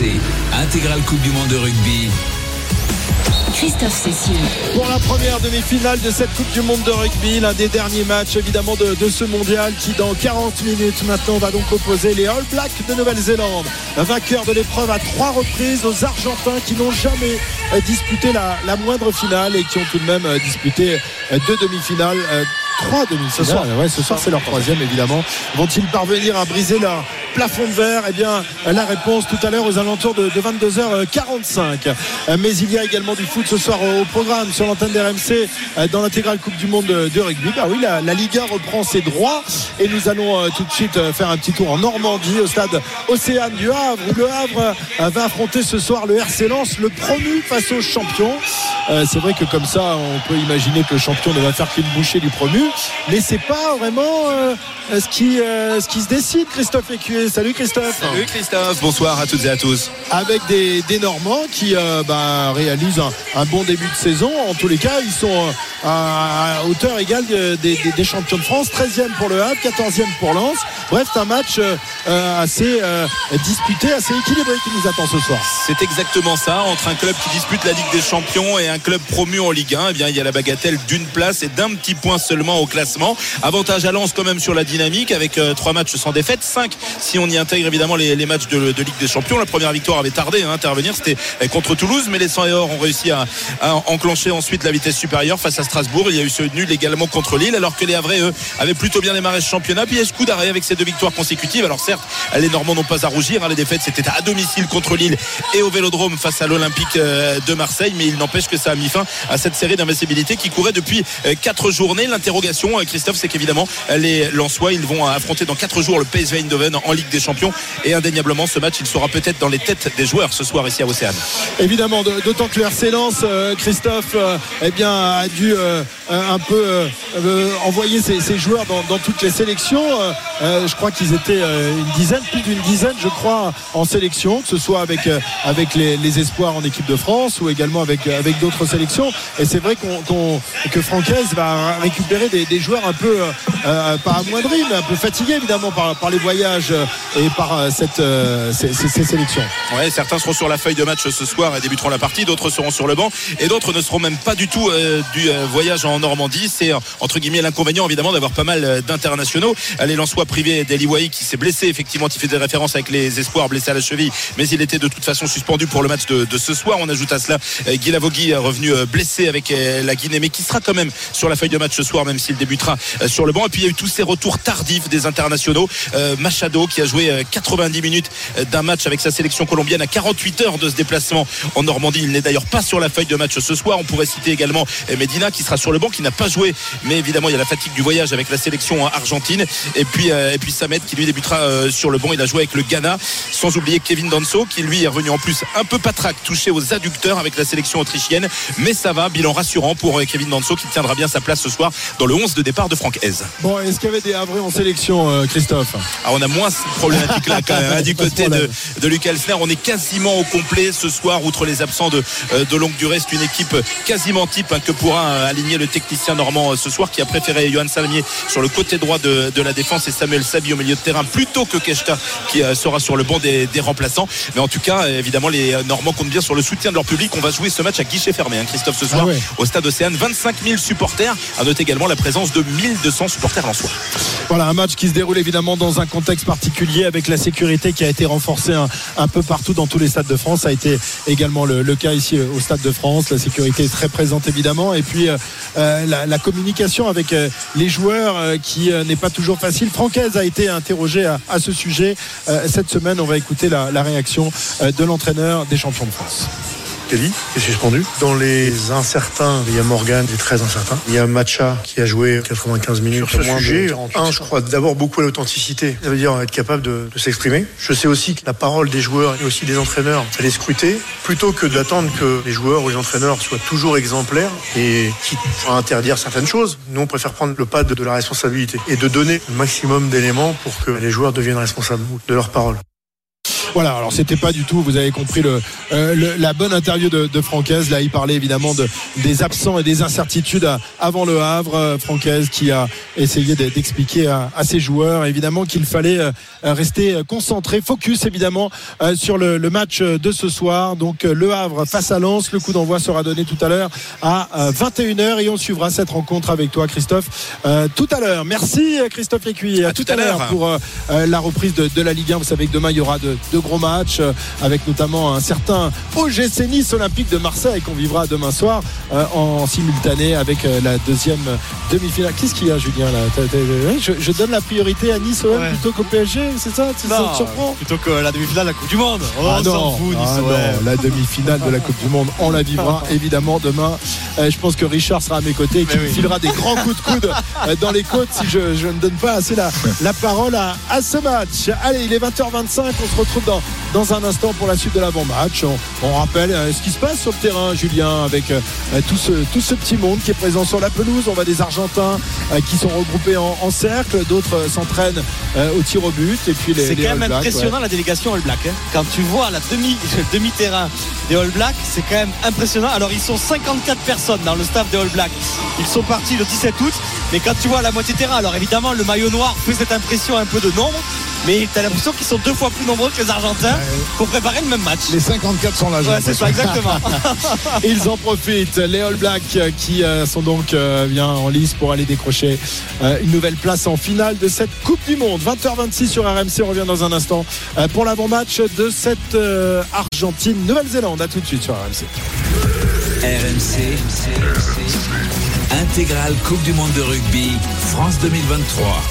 RMC, intégrale Coupe du Monde de rugby. Christophe Cessieux. Pour la première demi-finale de cette Coupe du Monde de rugby, l'un des derniers matchs évidemment de, de, ce mondial qui dans 40 minutes maintenant va donc opposer les All Blacks de Nouvelle-Zélande, vainqueur de l'épreuve à trois reprises aux Argentins qui n'ont jamais euh, disputé la, la, moindre finale et qui ont tout de même euh, disputé euh, deux demi-finales trois demi-finales. Ce soir, ouais, ce soir c'est leur troisième évidemment. Vont-ils parvenir à briser leur plafond de verre Eh bien, la réponse tout à l'heure aux alentours de, de 22h45. Mais il y a également du foot ce soir au programme sur l'antenne d'RMC dans l'intégrale Coupe du Monde de rugby. Bah oui, la, 1 reprend ses droits et nous allons tout de suite faire un petit tour en Normandie au stade Océane du Havre où le Havre va affronter ce soir le RC Lens, le promu face au champion. C'est vrai que comme ça, on peut imaginer que le champion ne va faire qu'une bouchée du promu. Mais c'est pas vraiment euh, ce, qui, euh, ce qui se décide Christophe Écuyer salut Christophe. Salut Christophe. Bonsoir à toutes et à tous. Avec des, des Normands qui euh, bah, réalisent un, un, bon début de saison. En tous les cas ils sont à, à hauteur égale des, des, des, champions de France. 13e pour le Havre 14e pour Lens bref c'est un match assez disputé assez équilibré qui nous attend ce soir c'est exactement ça entre un club qui dispute la Ligue des Champions et un club promu en Ligue 1 eh bien, il y a la bagatelle d'une place et d'un petit point seulement au classement. Avantage à Lens quand même sur la dynamique avec euh, trois matchs sans défaite, 5 si on y intègre évidemment les, matchs de, Ligue des Champions. La première victoire avait tardé à intervenir, c'était contre Toulouse, mais les 100 et or ont réussi à, enclencher ensuite la vitesse supérieure face à Strasbourg. Il y a eu ce nul également contre Lille, alors que les Havrais eux avaient plutôt bien démarré ce championnat. Puis d'arrêt avec ces victoires consécutives. Alors certes, les Normands n'ont pas à rougir. Hein, les défaites c'était à domicile contre Lille et au Vélodrome face à l'Olympique euh, de Marseille, mais il n'empêche que ça a mis fin à cette série d'invincibilité qui courait depuis 4 journées. L'interrogation, Christophe, c'est qu'évidemment les Lensois ils vont affronter dans 4 jours le PSV Eindhoven en Ligue des Champions et indéniablement ce match il sera peut-être dans les têtes des joueurs ce soir ici à Océane évidemment d'autant que le RC Lens Christophe eh bien a dû un peu envoyer ses, joueurs dans, toutes les sélections je crois qu'ils étaient une dizaine plus d'une dizaine je crois en sélection que ce soit avec, avec les, espoirs en équipe de France ou également avec, avec d'autres sélections. Et c'est vrai qu'on qu que Francaise va récupérer des, joueurs un peu euh, pas amoindris mais un peu fatigués évidemment par, les voyages et par euh, cette, euh, ces, sélections. Ouais, certains seront sur la feuille de match ce soir et débuteront la partie d'autres seront sur le banc et d'autres ne seront même pas du tout euh, du voyage en Normandie. C'est entre guillemets l'inconvénient évidemment d'avoir pas mal d'internationaux. Les Lensois privés d'Eliwai qui s'est blessé effectivement il fait des références avec les espoirs blessés à la cheville. Mais il était de toute façon suspendu pour le match de, ce soir. On ajoute à cela Guy Lavogui revenu blessé avec la Guinée mais qui sera quand même sur la feuille de match ce soir même s'il débutera sur le banc. Et puis il y a eu tous ces retours tardifs des internationaux. Euh, Machado qui a joué 90 minutes d'un match avec sa sélection colombienne à 48 heures de ce déplacement en Normandie. Il n'est d'ailleurs pas sur la feuille de match ce soir. On pourrait citer également Medina qui sera sur le banc qui n'a pas joué. Mais évidemment il y a la fatigue du voyage avec la sélection argentine. Puis, euh, et puis Samet qui lui débutera euh, sur le banc. Il a joué avec le Ghana sans oublier Kevin Danso qui lui est revenu en plus un peu patraque touché aux adducteurs avec la sélection autrichienne. Mais ça va bilan rassurant pour Kevin Danso qui tiendra bien sa place ce soir dans le 11 de départ de Franck Hez. Bon est-ce qu'il y avait des Havrais en sélection euh, Christophe? Ah, on a moins cette problématique là quand même hein, du côté de, de Lucas Elsner. On est quasiment au complet ce soir outre les absents de, euh, de longue durée. C'est une équipe quasiment type hein, que pourra euh, aligner le technicien normand ce soir qui a préféré Johan Salmier sur le côté droit de, de, la défense et Samuel Sabi au milieu de terrain plutôt que Keshta qui sera sur le banc des, des, remplaçants mais en tout cas évidemment les Normands comptent bien sur le soutien de leur public on va jouer ce match à guichet fermé hein, Christophe ce soir ah ouais. au stade Océane 25 000 supporters à noter également la présence de 1200 supporters en soi voilà un match qui se déroule évidemment dans un contexte particulier avec la sécurité qui a été renforcée un, un peu partout dans tous les stades de France. Ça a été également le, le, cas ici au Stade de France. La sécurité est très présente évidemment. Et puis euh, la, la, communication avec euh, les joueurs euh, qui n'est pas toujours facile. Francaise a été interrogé à, ce sujet cette semaine. On va écouter la, la réaction de l'entraîneur des champions de France. Kelly qui est suspendu. Dans les incertains, il y a Morgan qui est très incertain. Il y a Macha qui a joué 95 minutes. Sur ce sujet, un, je crois d'abord beaucoup à l'authenticité. Ça veut dire être capable de, de s'exprimer. Je sais aussi que la parole des joueurs et aussi des entraîneurs, elle est scrutée. Plutôt que d'attendre que les joueurs ou les entraîneurs soient toujours exemplaires et qui vont interdire certaines choses, nous on préfère prendre le pas de, de la responsabilité et de donner le maximum d'éléments pour que les joueurs deviennent responsables de leurs paroles. Voilà, alors c'était pas du tout, vous avez compris le, la bonne interview de, de Francaise. Là, il parlait évidemment de, des absents et des incertitudes avant le Havre. Francaise qui a essayé d'expliquer à, à, ses joueurs évidemment qu'il fallait rester concentré, focus évidemment sur le, le, match de ce soir. Donc le Havre face à Lens. Le coup d'envoi sera donné tout à l'heure à 21h et on suivra cette rencontre avec toi, Christophe, tout à l'heure. Merci Christophe Lécuyer. À, tout, à l'heure pour la reprise de, de, la Ligue 1. Vous savez que demain il y aura de, de gros matchs avec notamment un certain OGC Nice Olympique de Marseille qu'on vivra demain soir en simultané avec la deuxième demi-finale. Qu'est-ce qu'il y a, Julien là? Je, je, donne la priorité à Nice OM ouais. plutôt qu'au PSG, c'est ça? Tu non, surprend Plutôt que la demi-finale de la Coupe du Monde. Oh, ah non, fout, ah non la demi-finale de la Coupe du Monde, on la vivra évidemment demain. je pense que Richard sera à mes côtés et qu'il oui. filera des grands coups de coude dans les côtes si je, je, ne donne pas assez la, la parole à, à, ce match. Allez, il est 20h25, on se retrouve dans, dans un instant pour la suite de l'avant-match. On, on, rappelle ce qui se passe sur le terrain, Julien, avec euh, tout, ce, tout ce petit monde qui est présent sur la pelouse. On voit des Argentins euh, qui sont regroupés en, en cercle, d'autres s'entraînent euh, au tir au but. Et puis les, c'est les quand même impressionnant ouais. la délégation All Black. Hein. Quand tu vois la demi, demi-terrain des All Blacks, c'est quand même impressionnant. Alors ils sont 54 personnes dans le staff des All Blacks. Ils sont partis le 17 août, mais quand tu vois la moitié terrain, alors évidemment le maillot noir fait cette impression un peu de nombre. Mais tu as l'impression qu'ils sont deux fois plus nombreux que les Argentins pour préparer le même match. Les 54 sont là. Ouais, c'est ça, exactement. Ils en profitent. Les All Blacks qui euh, sont donc euh, bien en lice pour aller décrocher euh, une nouvelle place en finale de cette Coupe du Monde. 20h26 sur RMC. On revient dans un instant euh, pour l'avant-match de cette euh, Argentine-Nouvelle-Zélande. À tout de suite sur RMC. RMC. Intégrale Coupe du Monde de rugby France 2023.